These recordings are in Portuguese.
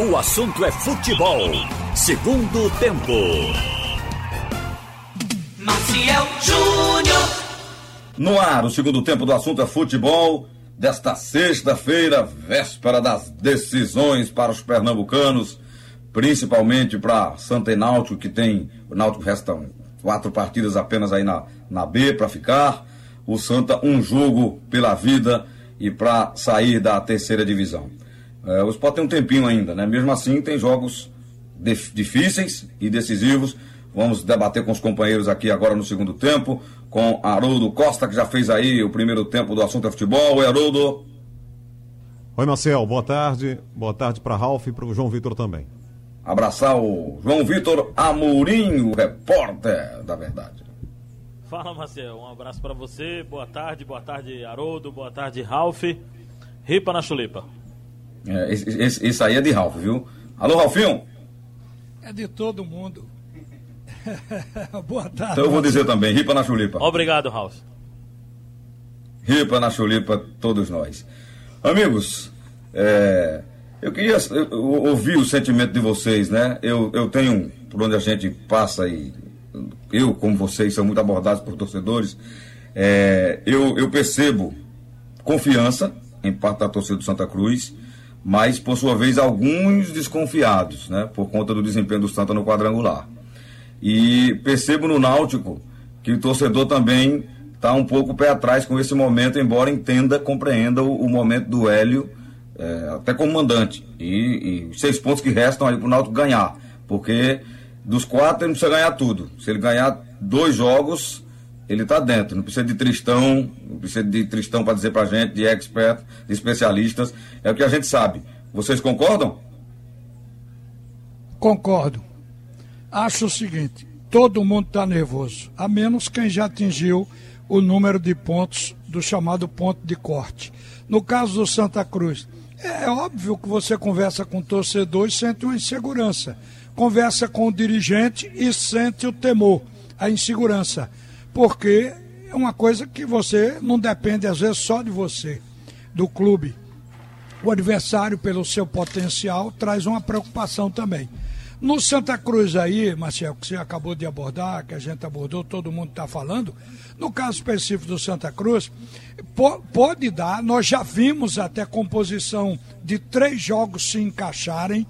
O assunto é futebol. Segundo tempo. Maciel Júnior. No ar, o segundo tempo do assunto é futebol. Desta sexta-feira, véspera das decisões para os pernambucanos, principalmente para Santa e Náutico, que tem. O Náutico restam quatro partidas apenas aí na, na B para ficar. O Santa, um jogo pela vida e para sair da terceira divisão. É, o Sport tem um tempinho ainda, né? Mesmo assim, tem jogos difíceis e decisivos. Vamos debater com os companheiros aqui agora no segundo tempo, com Haroldo Costa, que já fez aí o primeiro tempo do assunto é futebol. Oi, Haroldo. Oi, Marcel. Boa tarde. Boa tarde para Ralf e para o João Vitor também. Abraçar o João Vitor Amorim, o repórter da verdade. Fala, Marcel. Um abraço para você. Boa tarde, boa tarde, Haroldo. Boa tarde, Ralf. Ripa na chulipa. É, esse, esse, aí é de Ralf, viu? Alô, Ralfinho? É de todo mundo. Boa tarde. Então eu vou dizer também, ripa na chulipa. Obrigado, Ralf. Ripa na chulipa, todos nós. Amigos, é, eu queria ouvir o sentimento de vocês, né? Eu, eu tenho, por onde a gente passa e eu, como vocês, são muito abordados por torcedores, é, eu, eu percebo confiança em parte da torcida do Santa Cruz, mas, por sua vez, alguns desconfiados, né? Por conta do desempenho do Santa no quadrangular. E percebo no Náutico que o torcedor também está um pouco pé atrás com esse momento, embora entenda, compreenda o, o momento do Hélio, é, até como mandante. E, e seis pontos que restam aí para o Náutico ganhar. Porque dos quatro ele não precisa ganhar tudo. Se ele ganhar dois jogos, ele está dentro. Não precisa de Tristão, não precisa de Tristão para dizer para gente, de expert, de especialistas. É o que a gente sabe. Vocês concordam? Concordo acho o seguinte: todo mundo está nervoso, a menos quem já atingiu o número de pontos do chamado ponto de corte. No caso do Santa Cruz, é óbvio que você conversa com o torcedor e sente uma insegurança. Conversa com o dirigente e sente o temor, a insegurança. Porque é uma coisa que você não depende, às vezes, só de você, do clube. O adversário, pelo seu potencial, traz uma preocupação também. No Santa Cruz aí, Marcel, que você acabou de abordar, que a gente abordou, todo mundo está falando, no caso específico do Santa Cruz, po pode dar, nós já vimos até composição de três jogos se encaixarem,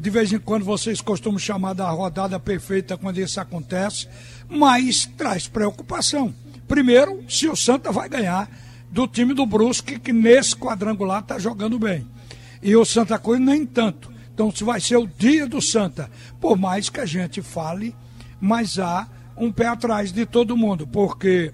de vez em quando vocês costumam chamar da rodada perfeita quando isso acontece, mas traz preocupação. Primeiro, se o Santa vai ganhar do time do Brusque, que nesse quadrangular está jogando bem. E o Santa Cruz nem tanto. Então, se vai ser o dia do Santa, por mais que a gente fale, mas há um pé atrás de todo mundo, porque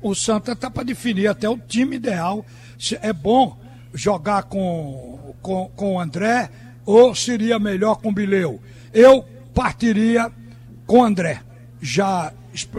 o Santa está para definir até o time ideal. Se é bom jogar com, com, com o André ou seria melhor com o Bileu? Eu partiria com o André. Já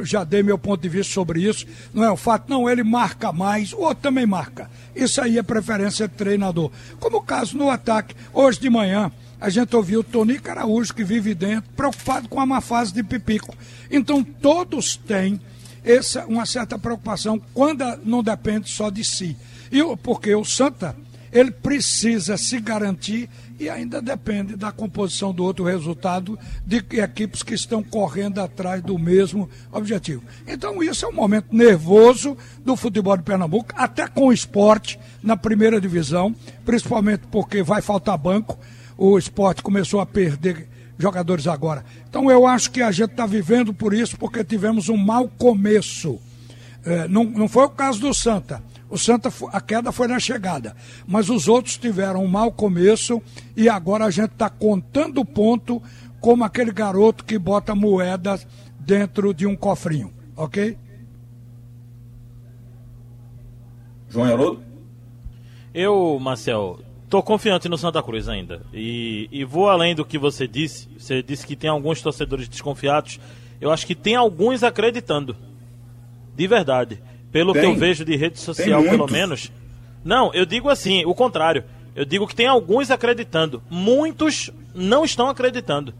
já dei meu ponto de vista sobre isso. Não é o fato, não, ele marca mais, o outro também marca. Isso aí é preferência de treinador. Como o caso no ataque, hoje de manhã, a gente ouviu o Tony Caraújo, que vive dentro, preocupado com a má fase de Pipico. Então, todos têm essa, uma certa preocupação quando não depende só de si. E porque o Santa, ele precisa se garantir e ainda depende da composição do outro resultado de equipes que estão correndo atrás do mesmo objetivo. Então isso é um momento nervoso do futebol de Pernambuco, até com o esporte na primeira divisão, principalmente porque vai faltar banco. O esporte começou a perder jogadores agora. Então eu acho que a gente está vivendo por isso, porque tivemos um mau começo. É, não, não foi o caso do Santa o Santa, a queda foi na chegada. Mas os outros tiveram um mau começo e agora a gente está contando ponto como aquele garoto que bota moedas dentro de um cofrinho. Ok? João Haroldo? Eu, Marcel, tô confiante no Santa Cruz ainda. E, e vou além do que você disse. Você disse que tem alguns torcedores desconfiados. Eu acho que tem alguns acreditando. De verdade. Pelo tem. que eu vejo de rede social, pelo menos. Não, eu digo assim, o contrário. Eu digo que tem alguns acreditando. Muitos não estão acreditando.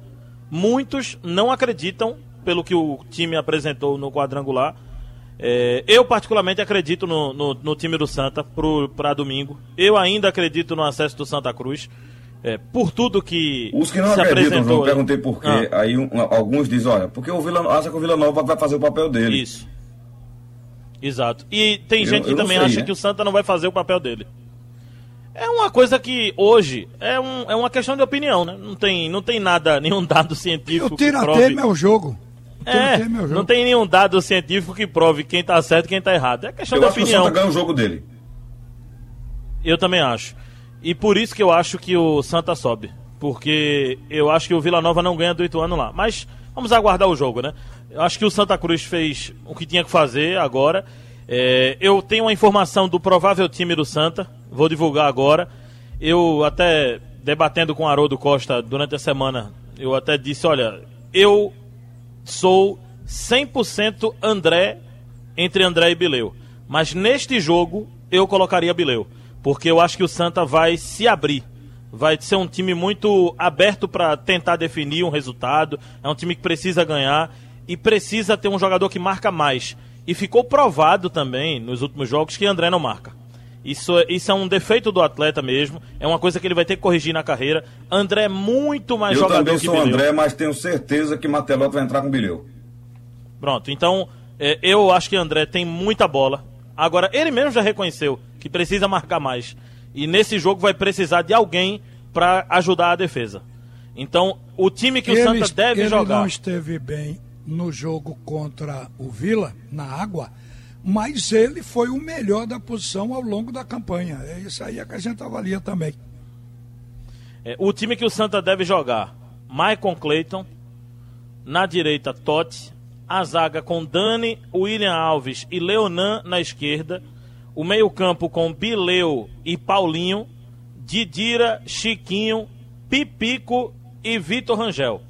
Muitos não acreditam pelo que o time apresentou no quadrangular. É, eu, particularmente, acredito no, no, no time do Santa para domingo. Eu ainda acredito no acesso do Santa Cruz. é, por tudo que Os que não se acreditam. João, perguntei por quê. Ah. Aí um- alguns dizem, olha, porque o Vila, acha que o Vila Nova vai fazer o papel dele. Isso. Exato. E tem Eu- gente que também sei, acha né? que o Santa não vai fazer o papel dele. É uma coisa que hoje é, um, é uma questão de opinião, né? Não tem, não tem nada, nenhum dado científico O tiratema é o jogo. É, é não tem nenhum dado científico que prove quem tá certo e quem tá errado. É questão Eu de acho que o opinião. Santa ganha o jogo dele. Eu também acho. E por isso que eu acho que o Santa sobe. Porque eu acho que o Vila Nova não ganha do Ituano lá. Mas vamos aguardar o jogo, né? Eu acho que o Santa Cruz fez o que tinha que fazer agora. É, eu tenho uma informação do provável time do Santa. Vou divulgar agora. Eu até debatendo com o Haroldo Costa durante a semana, eu até disse, olha, eu sou 100% André entre André e Bileu. Mas neste jogo eu colocaria Bileu, porque eu acho que o Santa vai se abrir. Vai ser um time muito aberto para tentar definir um resultado. É um time que precisa ganhar e precisa ter um jogador que marca mais. E ficou provado também nos últimos jogos que André não marca. Isso, é- isso é um defeito do atleta mesmo. É uma coisa que ele vai ter que corrigir na carreira. André é muito mais Eu jogador também que sou o Bileu. André, mas tenho certeza que Mateloto vai entrar com o Bilheu. Pronto, então é, eu acho que André tem muita bola. Agora, ele mesmo já reconheceu que precisa marcar mais. E nesse jogo vai precisar de alguém para ajudar a defesa. Então, o time que o ele, Santa deve ele jogar. não esteve bem no jogo contra o Vila, na água, mas ele foi o melhor da posição ao longo da campanha. É isso aí que a gente avalia também. É, o time que o Santa deve jogar: Maicon Clayton, na direita, Totti, a zaga com Dani, William Alves e Leonan na esquerda, o meio-campo com Bileu e Paulinho, Didira, Chiquinho, Pipico e Vitor Rangel.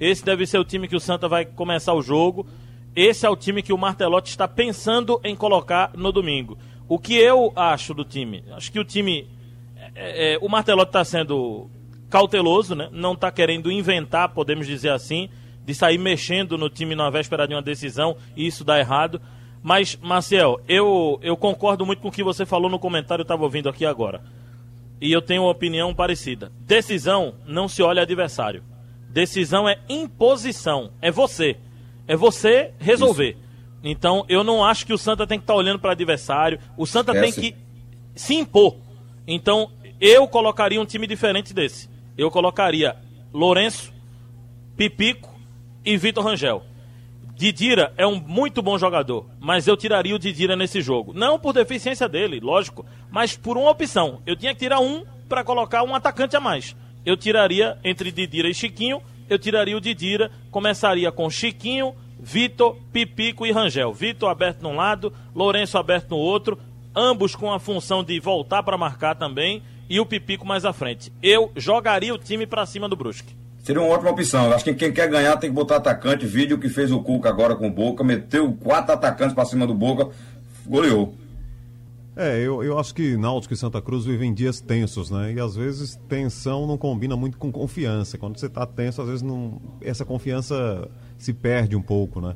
Esse deve ser o time que o Santa vai começar o jogo. Esse é o time que o Martelotti está pensando em colocar no domingo. O que eu acho do time? Acho que o time é, é, o Martelotti está sendo cauteloso, né? não está querendo inventar, podemos dizer assim, de sair mexendo no time na véspera de uma decisão e isso dá errado. Mas, Marcel, eu, eu concordo muito com o que você falou no comentário, eu estava ouvindo aqui agora. E eu tenho uma opinião parecida. Decisão não se olha adversário. Decisão é imposição. É você. É você resolver. Então, eu não acho que o Santa tem que estar olhando para adversário. O Santa tem Esquece. que se impor. Então, eu colocaria um time diferente desse. Eu colocaria Lourenço, Pipico e Vitor Rangel. Didira é um muito bom jogador, mas eu tiraria o Didira nesse jogo. Não por deficiência dele, lógico, mas por uma opção. Eu tinha que tirar um para colocar um atacante a mais. Eu tiraria entre Didira e Chiquinho, eu tiraria o Didira, começaria com Chiquinho, Vitor, Pipico e Rangel. Vitor aberto num lado, Lourenço aberto no outro, ambos com a função de voltar para marcar também e o Pipico mais à frente. Eu jogaria o time para cima do Brusque. Seria uma ótima opção. Acho que quem quer ganhar tem que botar atacante. Vídeo que fez o Cuca agora com o Boca, meteu quatro atacantes pra cima do Boca, goleou. É, eu, eu acho que Náutico e Santa Cruz vivem dias tensos, né? E às vezes tensão não combina muito com confiança. Quando você tá tenso, às vezes não, essa confiança se perde um pouco, né?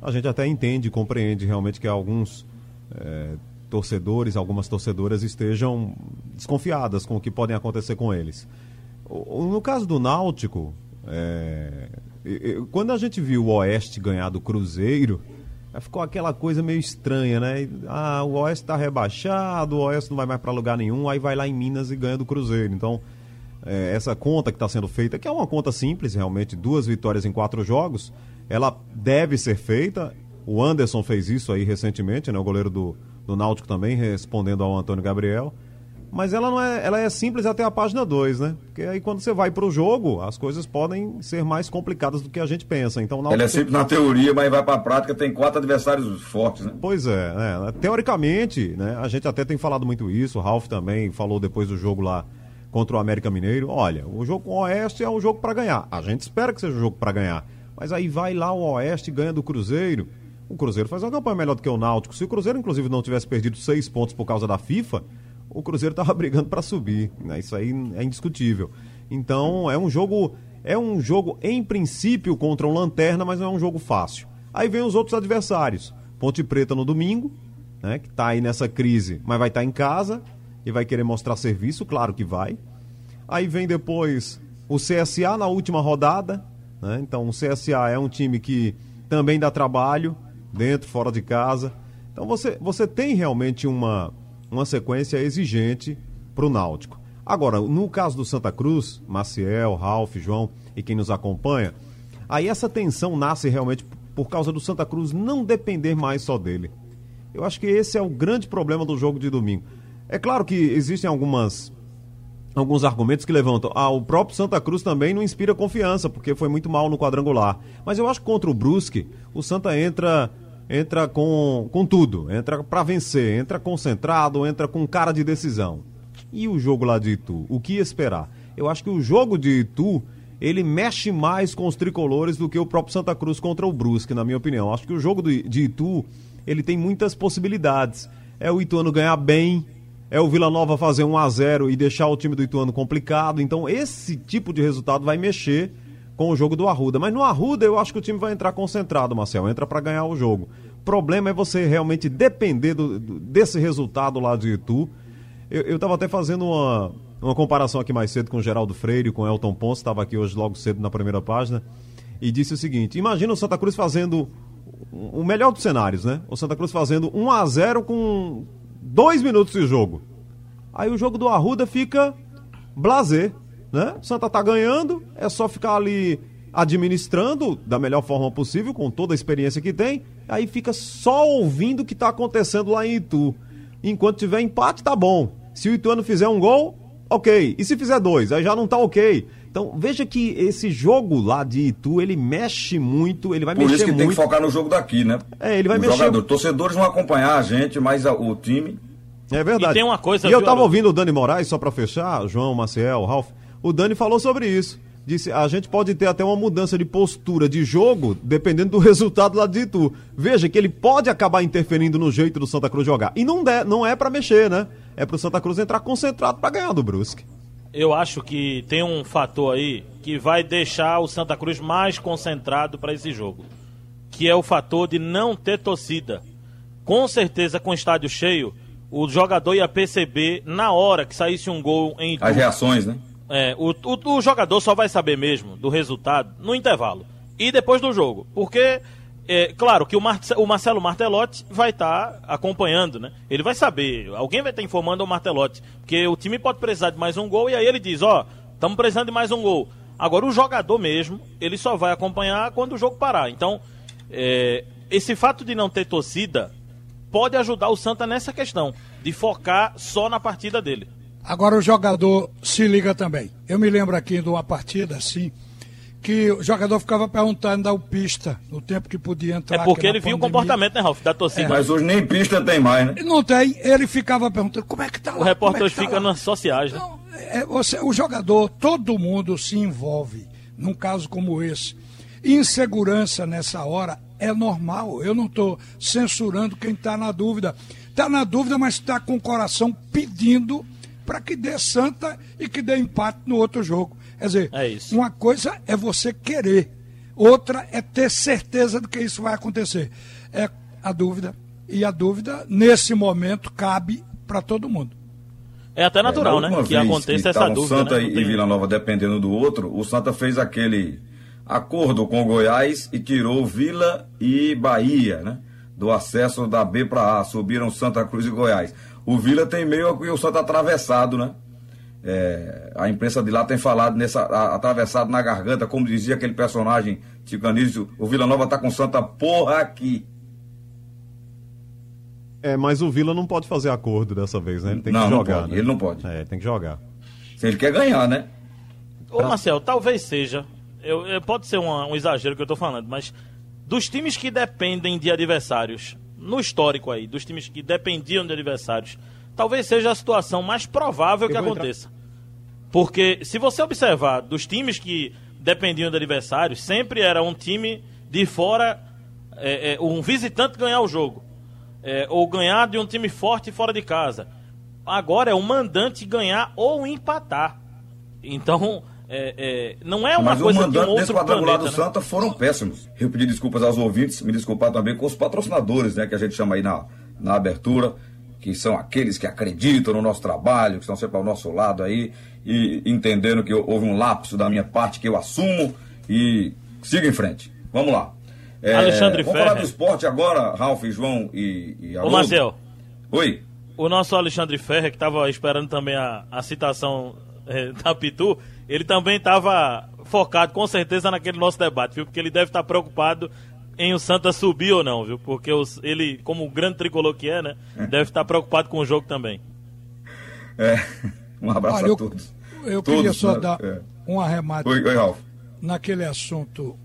A gente até entende compreende realmente que alguns é, torcedores, algumas torcedoras estejam desconfiadas com o que podem acontecer com eles. No caso do Náutico, é, quando a gente viu o Oeste ganhar do Cruzeiro, aí ficou aquela coisa meio estranha, né? Ah, o Oeste está rebaixado, o Oeste não vai mais para lugar nenhum, aí vai lá em Minas e ganha do Cruzeiro. Então, é, essa conta que está sendo feita, que é uma conta simples, realmente, duas vitórias em quatro jogos, ela deve ser feita. O Anderson fez isso aí recentemente, né? O goleiro do, do Náutico também, respondendo ao Antônio Gabriel. Mas ela não é, ela é simples até a página 2, né? Porque aí quando você vai pro jogo, as coisas podem ser mais complicadas do que a gente pensa. Então, o Ela é sempre na teoria, mas vai pra prática, tem quatro adversários fortes, né? Pois é, né? teoricamente, né, a gente até tem falado muito isso, o Ralf também falou depois do jogo lá contra o América Mineiro, olha, o jogo com o Oeste é um jogo para ganhar. A gente espera que seja um jogo para ganhar. Mas aí vai lá o Oeste e ganha do Cruzeiro. O Cruzeiro faz uma campanha melhor do que o Náutico. Se o Cruzeiro, inclusive, não tivesse perdido seis pontos por causa da FIFA, o Cruzeiro estava brigando para subir. Né? Isso aí é indiscutível. Então, é um jogo. É um jogo, em princípio, contra um lanterna, mas não é um jogo fácil. Aí vem os outros adversários. Ponte Preta no domingo, né, que está aí nessa crise, mas vai estar em casa e vai querer mostrar serviço, claro que vai. Aí vem depois o CSA na última rodada. Né? Então o CSA é um time que também dá trabalho, dentro, fora de casa. Então você, você tem realmente uma, uma sequência exigente para o Náutico. Agora, no caso do Santa Cruz, Maciel, Ralf, João e quem nos acompanha, aí essa tensão nasce realmente por causa do Santa Cruz não depender mais só dele. Eu acho que esse é o grande problema do jogo de domingo. É claro que existem algumas alguns argumentos que levantam. Ah, o próprio Santa Cruz também não inspira confiança, porque foi muito mal no quadrangular. Mas eu acho que contra o Brusque, o Santa entra entra com, com tudo, entra para vencer, entra concentrado, entra com cara de decisão. E o jogo lá de Itu, o que esperar? Eu acho que o jogo de Itu, ele mexe mais com os tricolores do que o próprio Santa Cruz contra o Brusque, na minha opinião. Acho que o jogo de Itu, ele tem muitas possibilidades. É o Ituano ganhar bem, é o Vila Nova fazer 1 a 0 e deixar o time do Ituano complicado. Então, esse tipo de resultado vai mexer com o jogo do Arruda. Mas no Arruda, eu acho que o time vai entrar concentrado, Marcel. Entra para ganhar o jogo. O problema é você realmente depender do, desse resultado lá de Itu. Eu estava até fazendo uma, uma comparação aqui mais cedo com o Geraldo Freire, com o Elton Ponce, estava aqui hoje logo cedo na primeira página, e disse o seguinte: imagina o Santa Cruz fazendo o melhor dos cenários, né? O Santa Cruz fazendo 1 a 0 com dois minutos de jogo. Aí o jogo do Arruda fica blazer, né? O Santa tá ganhando, é só ficar ali administrando da melhor forma possível, com toda a experiência que tem, aí fica só ouvindo o que tá acontecendo lá em Itu. Enquanto tiver empate, tá bom. Se o Ituano fizer um gol, ok. E se fizer dois, aí já não tá ok. Então, veja que esse jogo lá de Itu, ele mexe muito, ele vai Por mexer isso que muito. tem que focar no jogo daqui, né? É, ele vai Os mexer. jogadores, torcedores vão acompanhar a gente, mas a- o time. É verdade. E tem uma coisa, E eu tava ouvindo o Dani Moraes, só pra fechar, João, Maciel, Ralf. O Dani falou sobre isso. Disse, a gente pode ter até uma mudança de postura de jogo, dependendo do resultado lá de Itu. Veja que ele pode acabar interferindo no jeito do Santa Cruz jogar. E não, der, não é pra mexer, né? É pro Santa Cruz entrar concentrado pra ganhar do Brusque. Eu acho que tem um fator aí que vai deixar o Santa Cruz mais concentrado para esse jogo, que é o fator de não ter torcida. Com certeza, com o estádio cheio, o jogador ia perceber na hora que saísse um gol em Itu. As reações, né? É, o, o, o jogador só vai saber mesmo do resultado no intervalo e depois do jogo. Porque, é, claro, que o, o Marcelo Martelotti vai estar acompanhando, né? Ele vai saber, alguém vai estar informando o Martelotti. Porque o time pode precisar de mais um gol e aí ele diz: Ó, estamos precisando de mais um gol. Agora, o jogador mesmo, ele só vai acompanhar quando o jogo parar. Então, é, esse fato de não ter torcida pode ajudar o Santa nessa questão, de focar só na partida dele. Agora o jogador se liga também. Eu me lembro aqui de uma partida assim, que o jogador ficava perguntando da pista no tempo que podia entrar. É porque ele viu o comportamento, né, Ralf, da torcida. Mas hoje nem pista tem mais, né? Não tem, ele ficava perguntando como é que tá lá. O repórter é tá fica lá? nas sociais, né? Não, é, você- o jogador, todo mundo se envolve num caso como esse. Insegurança nessa hora é normal. Eu não estou censurando quem está na dúvida. Está na dúvida, mas está com o coração pedindo para que dê santa e que dê empate no outro jogo. Quer dizer, É isso. uma coisa é você querer, outra é ter certeza de que isso vai acontecer. É a dúvida. E a dúvida, nesse momento, cabe para todo mundo. É até natural, É, né? Que aconteça que essa dúvida. Santa né? E Vila Nova dependendo do outro, o Santa fez aquele acordo com o Goiás e tirou Vila e Bahia, né? Do acesso da B para A. Subiram Santa Cruz e Goiás. O Vila tem meio que o Santa atravessado, né? É, a imprensa de lá tem falado nessa a- atravessado na garganta, como dizia aquele personagem Tico Anísio, o Vila Nova tá com Santa porra aqui. É, mas o Vila não pode fazer acordo dessa vez, né? Ele tem Não, que não jogar. pode, né? ele não pode. É, tem que jogar. Se ele quer ganhar, né? Ô, Marcel, talvez seja. Eu, eu- pode ser uma- um exagero que eu tô falando, mas dos times que dependem de adversários, no histórico aí, dos times que dependiam de adversários, talvez seja a situação mais provável Eu que aconteça. Porque se você observar dos times que dependiam de adversários, sempre era um time de fora, é, é, um visitante ganhar o jogo. É, ou ganhar de um time forte fora de casa. Agora é o mandante ganhar ou empatar. Então, é, é, não é uma Mas o coisa de um mandante desse outro quadrangular planeta. do né? Santa foram péssimos. Eu pedi desculpas aos ouvintes, me desculpar também com os patrocinadores, né? Que a gente chama aí na, na abertura. que são aqueles que acreditam no nosso trabalho, que estão sempre ao nosso lado aí, e entendendo que houve um lapso da minha parte que eu assumo e siga em frente. Vamos lá. É, Alexandre vamos Ferrer. falar do esporte agora, Ralf, João e, e Ô, Marcel. Oi. O nosso Alexandre Ferrer, que estava esperando também a, a citação é, da Pitu, ele também estava focado com certeza naquele nosso debate, viu? Porque ele deve estar preocupado em o Santa subir ou não, viu? Porque os, ele, como o grande tricolor que é, né? Deve estar preocupado com o jogo também. É. Um abraço Olha, a todos. Eu, eu todos, queria só né? dar É. um arremate Oi, oi, naquele assunto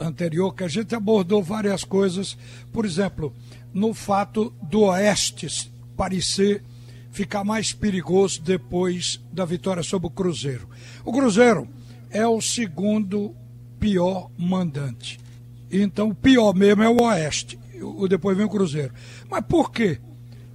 anterior, que a gente abordou várias coisas. Por exemplo, no fato do Oeste parecer ficar mais perigoso depois da vitória sobre o Cruzeiro. O Cruzeiro é o segundo pior mandante. Então, o pior mesmo é o Oeste. O depois vem o Cruzeiro. Mas por quê?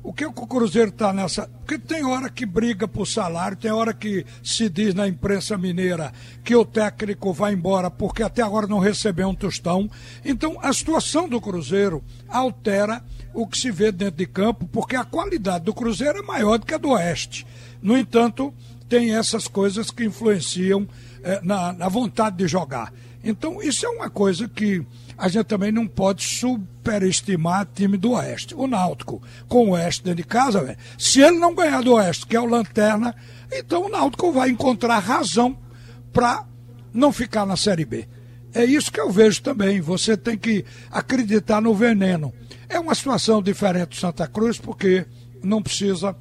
O que o Cruzeiro está nessa. Porque tem hora que briga por salário, tem hora que se diz na imprensa mineira que o técnico vai embora porque até agora não recebeu um tostão. Então a situação do Cruzeiro altera o que se vê dentro de campo, porque a qualidade do Cruzeiro é maior do que a do Oeste. No entanto, tem essas coisas que influenciam eh, na, na vontade de jogar. Então, isso é uma coisa que a gente também não pode superestimar time do Oeste. O Náutico, com o Oeste dentro de casa, véio, se ele não ganhar do Oeste, que é o Lanterna, então o Náutico vai encontrar razão para não ficar na Série B. É isso que eu vejo também. Você tem que acreditar no veneno. É uma situação diferente do Santa Cruz, porque não precisa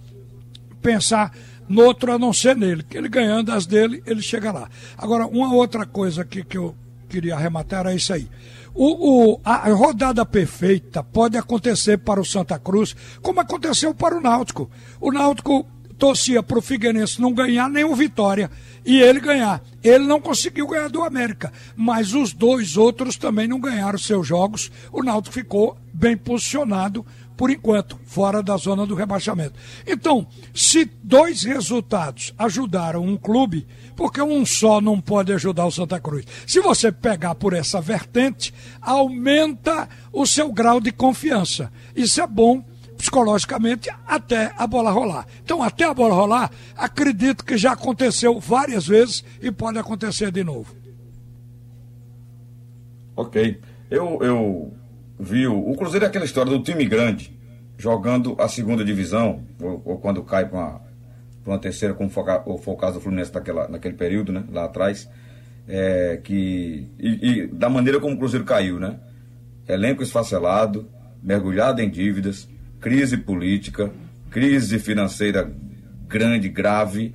pensar no outro a não ser nele. Que ele ganhando as dele, ele chega lá. Agora, uma outra coisa aqui que eu queria arrematar era isso aí. O, o, a rodada perfeita pode acontecer para o Santa Cruz, como aconteceu para o Náutico. O Náutico torcia para o Figueirense não ganhar nenhum vitória e ele ganhar. Ele não conseguiu ganhar do América, mas os dois outros também não ganharam seus jogos. O Náutico ficou bem posicionado por enquanto, fora da zona do rebaixamento. Então, se dois resultados ajudaram um clube, porque um só não pode ajudar o Santa Cruz? Se você pegar por essa vertente, aumenta o seu grau de confiança. Isso é bom psicologicamente até a bola rolar. Então, até a bola rolar, acredito que já aconteceu várias vezes e pode acontecer de novo. Ok. Eu, eu vi o, Cruzeiro é aquela história do time grande jogando a segunda divisão, ou, ou quando cai para uma, uma terceira, como foi, o- foi o caso do Fluminense naquela, naquele período, né? Lá atrás. É, que, e, e da maneira como o Cruzeiro caiu, né? Elenco esfacelado, mergulhado em dívidas, crise política, crise financeira grande, grave.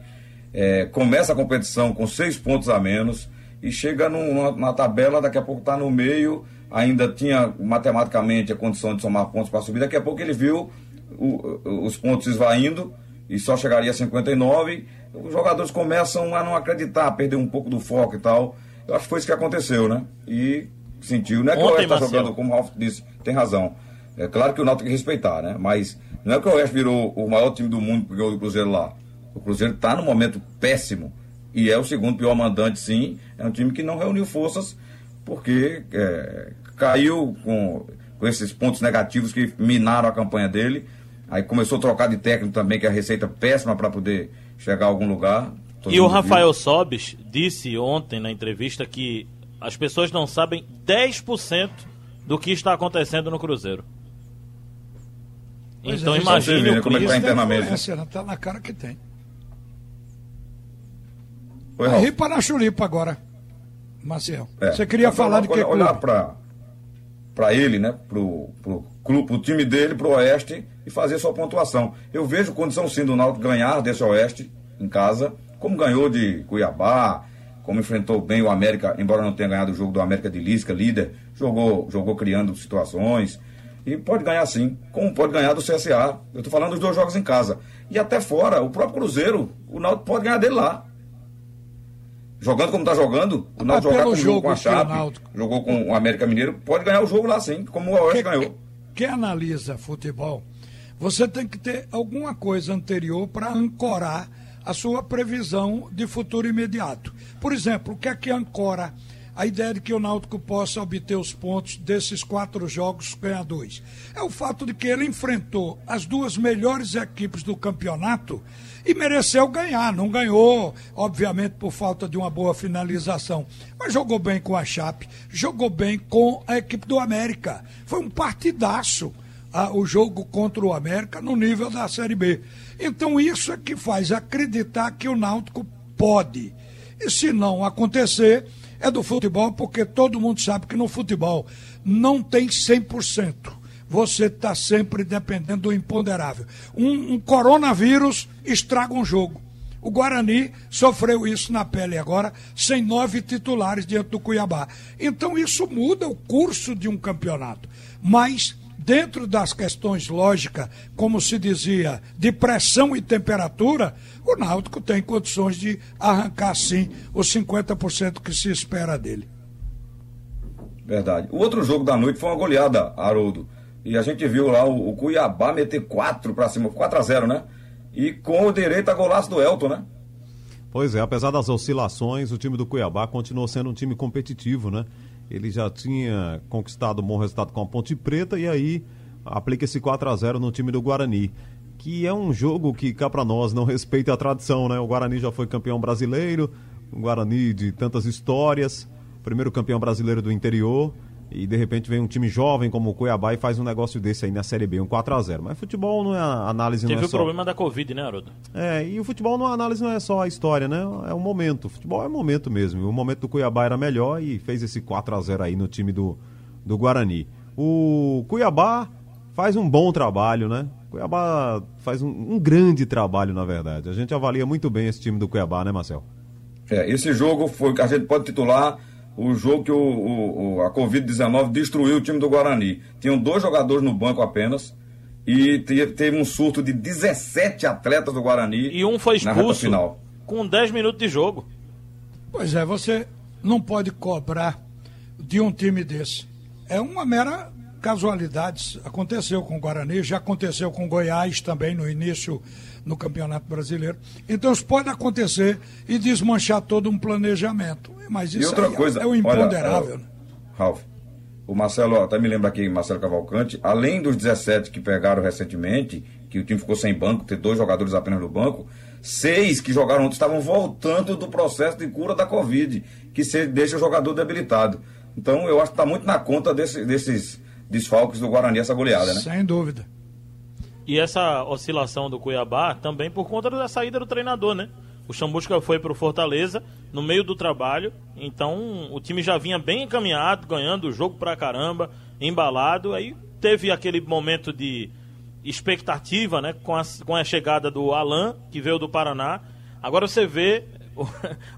É, começa a competição com seis pontos a menos e chega num- numa, na tabela, daqui a pouco está no meio, ainda tinha matematicamente a condição de somar pontos para subir, daqui a pouco ele viu o- os pontos esvaindo e só chegaria a 59. Os jogadores começam a não acreditar, a perder um pouco do foco e tal. Eu acho que foi isso que aconteceu, né? E sentiu. Não é que o Ontem, Oeste está jogando, como o Ralf disse, tem razão. É claro que o Náutico tem que respeitar, né? Mas não é que o Oeste virou o maior time do mundo porque do Cruzeiro lá. O Cruzeiro está num momento péssimo. E é o segundo pior mandante, sim. É um time que não reuniu forças porque é, caiu com, com esses pontos negativos que minaram a campanha dele. Aí começou a trocar de técnico também, que é a receita péssima para poder chegar a algum lugar. Todo E o mundo viu. Rafael Sobis disse ontem na entrevista que as pessoas não sabem 10% do que está acontecendo no Cruzeiro. Pois então é, imagine você vê, o como é que tá internamente. influência, né? Tá na cara que tem. Oi, para na chulipa agora, Marcel. É. Você queria falar de que olha- Olhar clube? para para ele, né, pro, pro, clube, pro time dele, pro Oeste e fazer sua pontuação. Eu vejo condição sim do Náutico ganhar desse Oeste em casa, como ganhou de Cuiabá, como enfrentou bem o América, embora não tenha ganhado o jogo do América de Lisca, líder, jogou, jogou criando situações. E pode ganhar sim, como pode ganhar do CSA. Eu estou falando dos dois jogos em casa. E até fora, o próprio Cruzeiro, o Náutico pode ganhar dele lá. Jogando como está jogando, o Náutico jogar como jogou com a jogo Chape, jogou com o América Mineiro, pode ganhar o jogo lá sim, como o Oeste ganhou. Quem analisa futebol, você tem que ter alguma coisa anterior para ancorar a sua previsão de futuro imediato. Por exemplo, o que é que ancora a ideia de que o Náutico possa obter os pontos desses quatro jogos, ganhar dois. É o fato de que ele enfrentou as duas melhores equipes do campeonato e mereceu ganhar. Não ganhou, obviamente, por falta de uma boa finalização, mas jogou bem com a Chape, jogou bem com a equipe do América. Foi um partidaço ah, o jogo contra o América no nível da Série B. Então isso é que faz acreditar que o Náutico pode. E se não acontecer, é do futebol, porque todo mundo sabe que no futebol não tem 100%. Você está sempre dependendo do imponderável. Um, um coronavírus estraga um jogo. O Guarani sofreu isso na pele agora, sem nove titulares diante do Cuiabá. Então isso muda o curso de um campeonato. Mas dentro das questões lógicas, como se dizia, de pressão e temperatura, o Náutico tem condições de arrancar sim os 50% que se espera dele. Verdade. O outro jogo da noite foi uma goleada, Haroldo. E a gente viu lá o, o Cuiabá meter 4 para cima, 4 a 0 né? E com o direito a golaço do Elton, né? Pois é, apesar das oscilações, o time do Cuiabá continuou sendo um time competitivo, né? Ele já tinha conquistado um bom resultado com a Ponte Preta e aí aplica esse 4 a 0 no time do Guarani. Que é um jogo que cá para nós não respeita a tradição, né? O Guarani já foi campeão brasileiro, um Guarani de tantas histórias, primeiro campeão brasileiro do interior e de repente vem um time jovem como o Cuiabá e faz um negócio desse aí na Série B, um 4 a 0 Mas futebol não é análise Teve não é o só... problema da Covid, né, Haroldo? É, e o futebol não a análise não é só a história, né? É o momento. O futebol é o momento mesmo. O momento do Cuiabá era melhor e fez esse 4 a 0 aí no time do, do Guarani. O Cuiabá faz um bom trabalho, né? O Cuiabá faz um, um grande trabalho, na verdade. A gente avalia muito bem esse time do Cuiabá, né, Marcel? É, esse jogo foi a gente pode titular o jogo que o, o a Covid-19 destruiu o time do Guarani. Tinham dois jogadores no banco apenas e teve um surto de 17 atletas do Guarani. E um foi expulso final. com 10 minutos de jogo. Pois é, você não pode cobrar de um time desse. É uma mera casualidade. Aconteceu com o Guarani, já aconteceu com o Goiás também no início no Campeonato Brasileiro. Então isso pode acontecer e desmanchar todo um planejamento. Mas isso outra é coisa, é o imponderável. Olha, né? Ralf, o Marcelo, até me lembra aqui, Marcelo Cavalcante, além dos 17 que pegaram recentemente, que o time ficou sem banco, ter dois jogadores apenas no banco, seis que jogaram ontem estavam voltando do processo de cura da Covid, que se deixa o jogador debilitado. Então eu acho que está muito na conta desse, desses desfalques do Guarani, essa goleada, né? Sem dúvida. E essa oscilação do Cuiabá também por conta da saída do treinador, né? O Chambusca foi para o Fortaleza no meio do trabalho, então o time já vinha bem encaminhado, ganhando o jogo pra caramba, embalado. Aí teve aquele momento de expectativa, né? Com a, com a chegada do Alan, que veio do Paraná. Agora você vê o,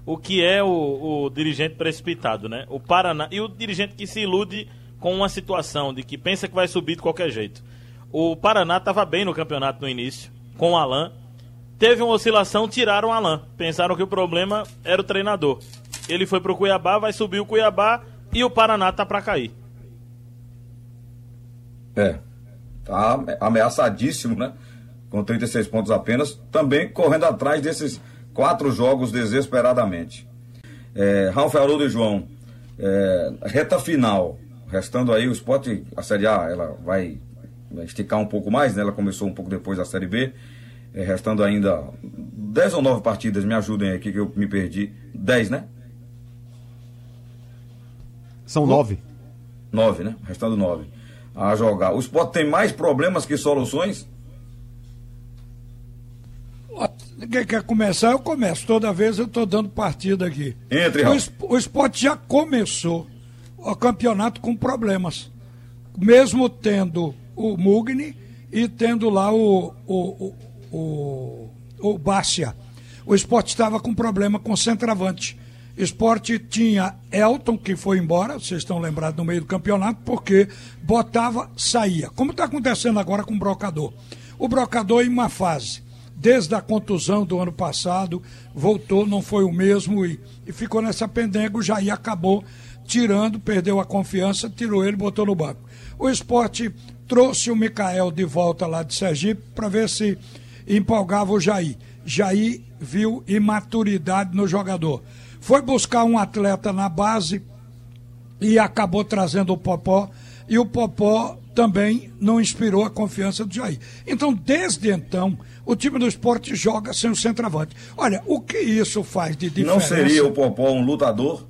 o que é o, o dirigente precipitado, né? O Paraná e o dirigente que se ilude com uma situação de que pensa que vai subir de qualquer jeito. O Paraná estava bem no campeonato no início, com o Alain. Teve uma oscilação, tiraram o Alain. Pensaram que o problema era o treinador. Ele foi pro Cuiabá, vai subir o Cuiabá e o Paraná tá para cair. É. Tá ameaçadíssimo, né? Com 36 pontos apenas. Também correndo atrás desses quatro jogos desesperadamente. É, Ralf Haroldo e João, é, reta final. Restando aí o esporte, a Série A, ela vai esticar um pouco mais, né? Ela começou um pouco depois da Série B. É, restando ainda 10 ou 9 partidas, me ajudem aqui que eu me perdi. 10, né? São 9. 9, né? Restando 9 a jogar. O esporte tem mais problemas que soluções? Quem quer começar, eu começo. Toda vez eu estou dando partida aqui. Entre, o, o esporte já começou o campeonato com problemas. Mesmo tendo o Mugni e tendo lá o, o, o, o, o Bárcia. O esporte estava com problema com o centroavante. Esporte tinha Elton, que foi embora, vocês estão lembrados no meio do campeonato, porque botava, saía. Como está acontecendo agora com o Brocador. O Brocador em uma fase, desde a contusão do ano passado, voltou, não foi o mesmo e, e ficou nessa pendenga. O Jair acabou tirando, perdeu a confiança, tirou ele, botou no banco. O esporte trouxe o Mikael de volta lá de Sergipe para ver se empolgava o Jair. Jair viu imaturidade no jogador. Foi buscar um atleta na base, e acabou trazendo o Popó, e o Popó também não inspirou a confiança do Jair. Então, desde então, o time do esporte joga sem o centroavante. Olha, o que isso faz de diferença? Não seria o Popó um lutador?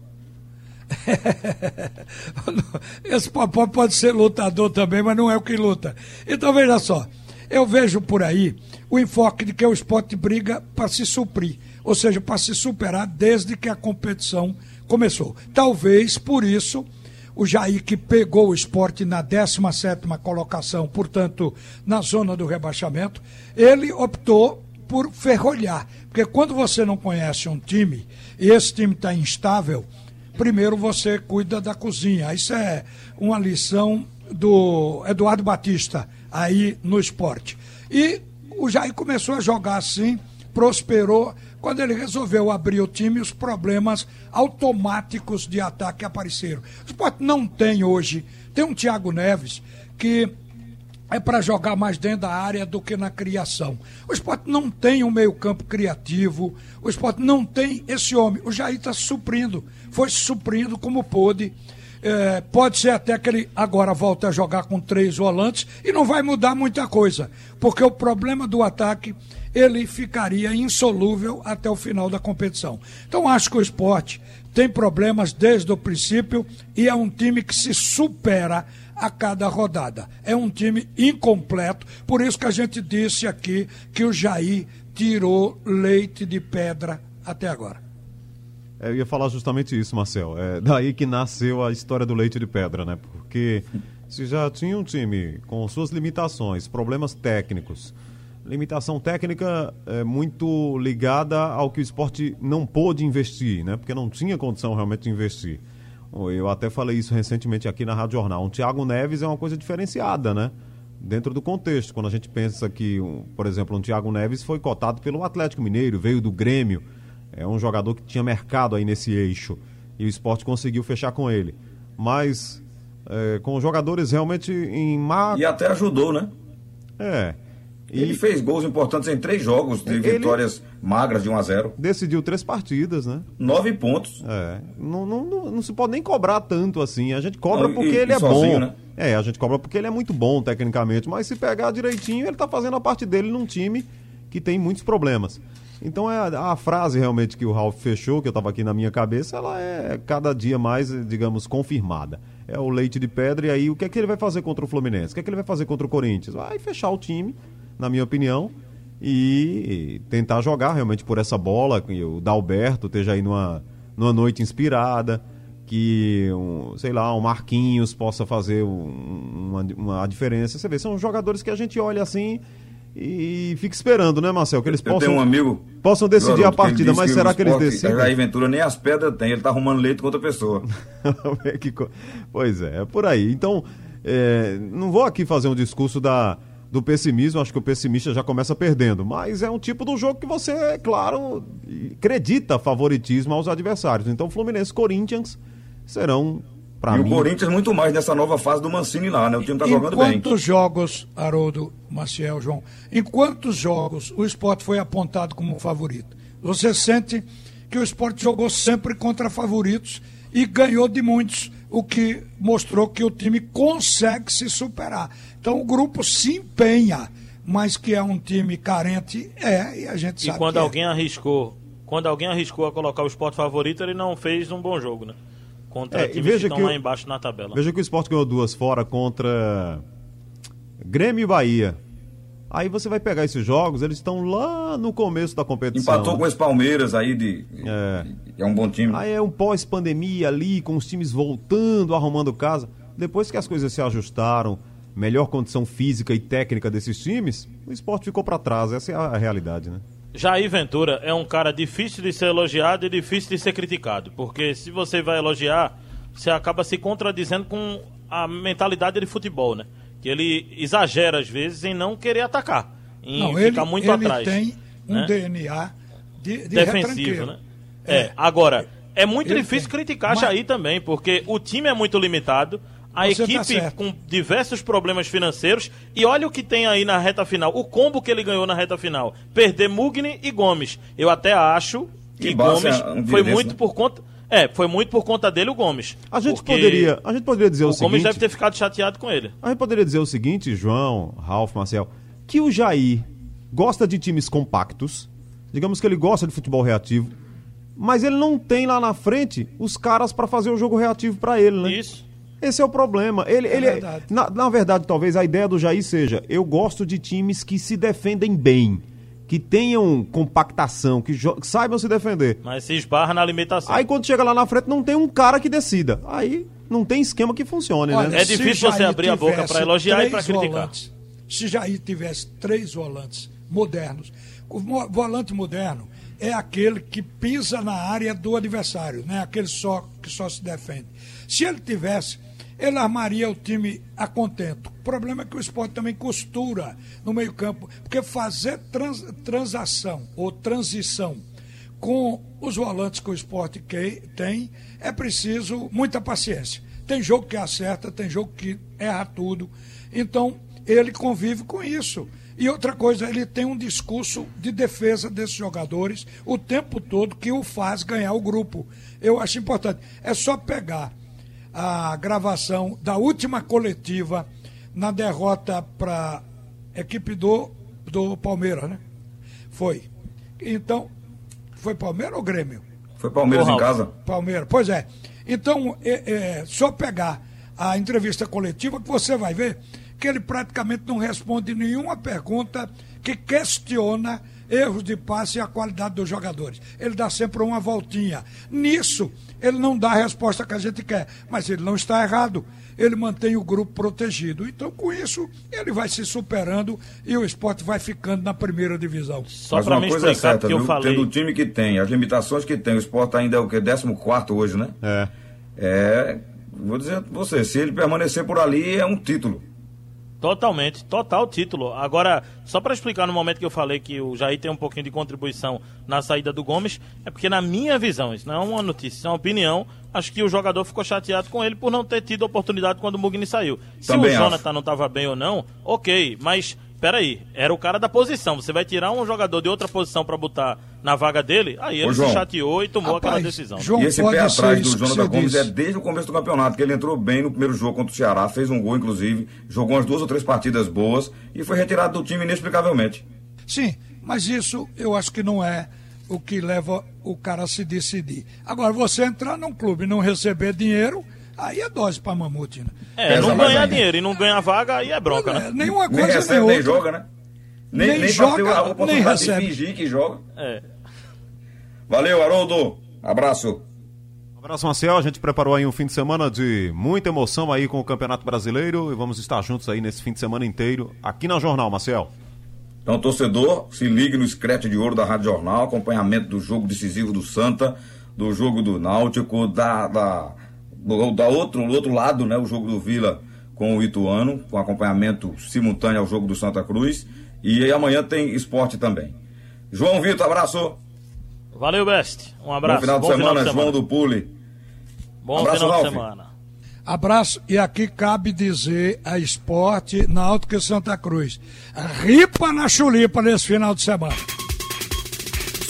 Esse Popó pode ser lutador também, mas não é o que luta. Então, veja só, eu vejo por aí o enfoque de que o esporte briga para se suprir, ou seja, para se superar desde que a competição começou. Talvez por isso o Jair que pegou o esporte na 17 colocação, portanto, na zona do rebaixamento, ele optou por ferrolhar. Porque quando você não conhece um time e esse time está instável, primeiro você cuida da cozinha. Isso é uma lição do Eduardo Batista aí no esporte. E o Jair começou a jogar assim, prosperou. Quando ele resolveu abrir o time, os problemas automáticos de ataque apareceram. O esporte não tem hoje. Tem um Thiago Neves que é para jogar mais dentro da área do que na criação. O esporte não tem um meio-campo criativo, o esporte não tem esse homem. O Jair está suprindo, foi suprindo como pôde. É, pode ser até que ele agora volte a jogar com três volantes e não vai mudar muita coisa, porque o problema do ataque ele ficaria insolúvel até o final da competição. Então acho que o esporte tem problemas desde o princípio e é um time que se supera a cada rodada. É um time incompleto, por isso que a gente disse aqui que o Jair tirou leite de pedra até agora. É, eu ia falar justamente isso, Marcel. É daí que nasceu a história do leite de pedra, né? Porque se já tinha um time com suas limitações, problemas técnicos, limitação técnica é muito ligada ao que o esporte não pôde investir, né? Porque não tinha condição realmente de investir. Eu até falei isso recentemente aqui na Rádio Jornal. Um Thiago Neves é uma coisa diferenciada, né? Dentro do contexto, quando a gente pensa que, um, por exemplo, um Thiago Neves foi cotado pelo Atlético Mineiro, veio do Grêmio, é um jogador que tinha mercado aí nesse eixo e o esporte conseguiu fechar com ele. Mas é, com jogadores realmente em má. E até ajudou, né? É. E... Ele fez gols importantes em três jogos, de ele... vitórias magras de 1 a 0 Decidiu três partidas, né? Nove pontos. É. Não, não, não, não se pode nem cobrar tanto assim. A gente cobra não, porque e, ele é sozinho, bom. Né? É, a gente cobra porque ele é muito bom tecnicamente, mas se pegar direitinho, ele tá fazendo a parte dele num time que tem muitos problemas. Então é a, a, frase realmente que o Ralf fechou, que eu estava aqui na minha cabeça, ela é cada dia mais, digamos, confirmada. É o leite de pedra, e aí o que é que ele vai fazer contra o Fluminense? O que é que ele vai fazer contra o Corinthians? Vai fechar o time, na minha opinião, e tentar jogar realmente por essa bola, que o Dalberto esteja aí numa, numa noite inspirada, que, um, sei lá, um Marquinhos possa fazer um, uma, uma diferença. Você vê, são jogadores que a gente olha assim e fica esperando, né, Marcel? Que eles eu possam, um amigo, possam decidir a partida, mas será que eles decidem? A Ventura nem as pedras tem, ele tá arrumando leite com outra pessoa. pois é, é por aí. Então, é, não vou aqui fazer um discurso da, do pessimismo, acho que o pessimista já começa perdendo, mas é um tipo do jogo que você, é claro, acredita favoritismo aos adversários. Então, Fluminense e Corinthians serão Pra e mim... o Corinthians muito mais nessa nova fase do Mancini lá, né? O time tá jogando bem. Em quantos jogos, Haroldo, Maciel, João, em quantos jogos o esporte foi apontado como favorito? Você sente que o esporte jogou sempre contra favoritos e ganhou de muitos, o que mostrou que o time consegue se superar. Então o grupo se empenha, mas que é um time carente, é, e a gente e sabe. E quando é. alguém é. arriscou, quando alguém arriscou a colocar o esporte favorito, ele não fez um bom jogo, né? contra é, times veja que estão que lá embaixo na tabela. Veja que o Sport ganhou duas fora contra Grêmio e Bahia. Aí você vai pegar esses jogos, eles estão lá no começo da competição. Empatou com os Palmeiras aí de. É, é um bom time. Aí é um pós-pandemia ali, com os times voltando, arrumando casa. Depois que as coisas se ajustaram, melhor condição física e técnica desses times, o esporte ficou para trás. Essa é a realidade, né? Jair Ventura é um cara difícil de ser elogiado e difícil de ser criticado, porque se você vai elogiar, você acaba se contradizendo com a mentalidade de futebol, né? Que ele exagera às vezes em não querer atacar, em não, ficar ele, muito ele atrás. tem um né? DNA de, de defensivo, né? É. é. agora é muito difícil tem. criticar Mas... Jair também, porque o time é muito limitado a Você tá equipe tá com diversos problemas financeiros. E olha o que tem aí na reta final. O combo que ele ganhou na reta final. Perder Mugni e Gomes. Eu até acho que, que Gomes um foi muito né? por conta. É, foi muito por conta dele o Gomes. A gente poderia, a gente poderia dizer o, O seguinte. Gomes deve ter ficado chateado com ele. A gente poderia dizer o seguinte, João, Ralf, Marcel, que o Jair gosta de times compactos, digamos que ele gosta de futebol reativo, mas ele não tem lá na frente os caras pra fazer o jogo reativo pra ele, né? Isso. Esse é o problema. Ele, ele verdade. na, na verdade, talvez a ideia do Jair seja: eu gosto de times que se defendem bem, que tenham compactação, que, que saibam se defender. Mas se esbarra na limitação. Aí quando chega lá na frente não tem um cara que decida. Aí não tem esquema que funcione, Olha, né? É difícil você abrir a boca tivesse elogiar e três criticar. volantes, se Jair tivesse três volantes modernos, o volante moderno é aquele que pisa na área do adversário, né? aquele só que só se defende. Se ele tivesse, ele armaria o time a contento. O problema é que o esporte também costura no meio-campo, porque fazer trans- transação ou transição com os volantes que o esporte que- tem, é preciso muita paciência. Tem jogo que acerta, tem jogo que erra tudo. Então, ele convive com isso. E outra coisa, ele tem um discurso de defesa desses jogadores o tempo todo que o faz ganhar o grupo. Eu acho importante. É só pegar a gravação da última coletiva na derrota para equipe do, do Palmeiras, né? Foi. Então, foi Palmeiras ou Grêmio? Foi Palmeiras Ô, em casa. Palmeiras. Pois é. Então, é, é só pegar a entrevista coletiva que você vai ver que ele praticamente não responde nenhuma pergunta que questiona erros de passe e a qualidade dos jogadores. Ele dá sempre uma voltinha. Nisso, ele não dá a resposta que a gente quer, mas ele não está errado. Ele mantém o grupo protegido. Então, com isso, ele vai se superando e o esporte vai ficando na primeira divisão. Só Mas uma me coisa é explicar, certa, porque eu viu? falei. Tendo o time que tem, as limitações que tem, o Sport ainda é o quê? 14 hoje, né? É. É, vou dizer pra você, se ele permanecer por ali, é um título. Totalmente, total título. Agora, só para explicar no momento que eu falei que o Jair tem um pouquinho de contribuição na saída do Gomes, é porque na minha visão, isso não é uma notícia, isso é uma opinião, acho que o jogador ficou chateado com ele por não ter tido oportunidade quando o Mugni saiu. Se Também o acho. Jonathan não estava bem ou não, ok, mas peraí, era o cara da posição, você vai tirar um jogador de outra posição para botar na vaga dele, aí ele Ô, se João. chateou e tomou aquela Rapaz, decisão. João, e esse pé atrás do Jonathan Gomes disse. é desde o começo do campeonato, que ele entrou bem no primeiro jogo contra o Ceará, fez um gol, inclusive, jogou umas duas ou três partidas boas e foi retirado do time inexplicavelmente. Sim, mas isso eu acho que não é o que leva o cara a se decidir. Agora, você entrar num clube e não receber dinheiro, aí é dose pra mamute, né? É, Pesa não ganhar dinheiro e não ganhar vaga, aí é bronca, É, né? nenhuma Nem coisa nem, recebe, nem outra. joga, né? Nem, Nem nem, joga, a nem oportunidade de recebe. fingir que joga. É. Valeu, Haroldo. Abraço. Um abraço, Marcel. A gente preparou aí um fim de semana de muita emoção aí com o Campeonato Brasileiro e vamos estar juntos aí nesse fim de semana inteiro aqui na Jornal, Marcel. Então, torcedor, se ligue no Screte de Ouro da Rádio Jornal, acompanhamento do jogo decisivo do Santa, do jogo do Náutico, da, da, do, da outro, do outro lado, né, o jogo do Vila com o Ituano, com acompanhamento simultâneo ao jogo do Santa Cruz. E aí amanhã tem esporte também. João Vitor, abraço. Valeu, Best. Um abraço. Bom final de semana, João do Pule. Bom Abraço, final de Ralf. semana. Abraço, e aqui cabe dizer a esporte Náutico e Santa Cruz. Ripa na chulipa nesse final de semana.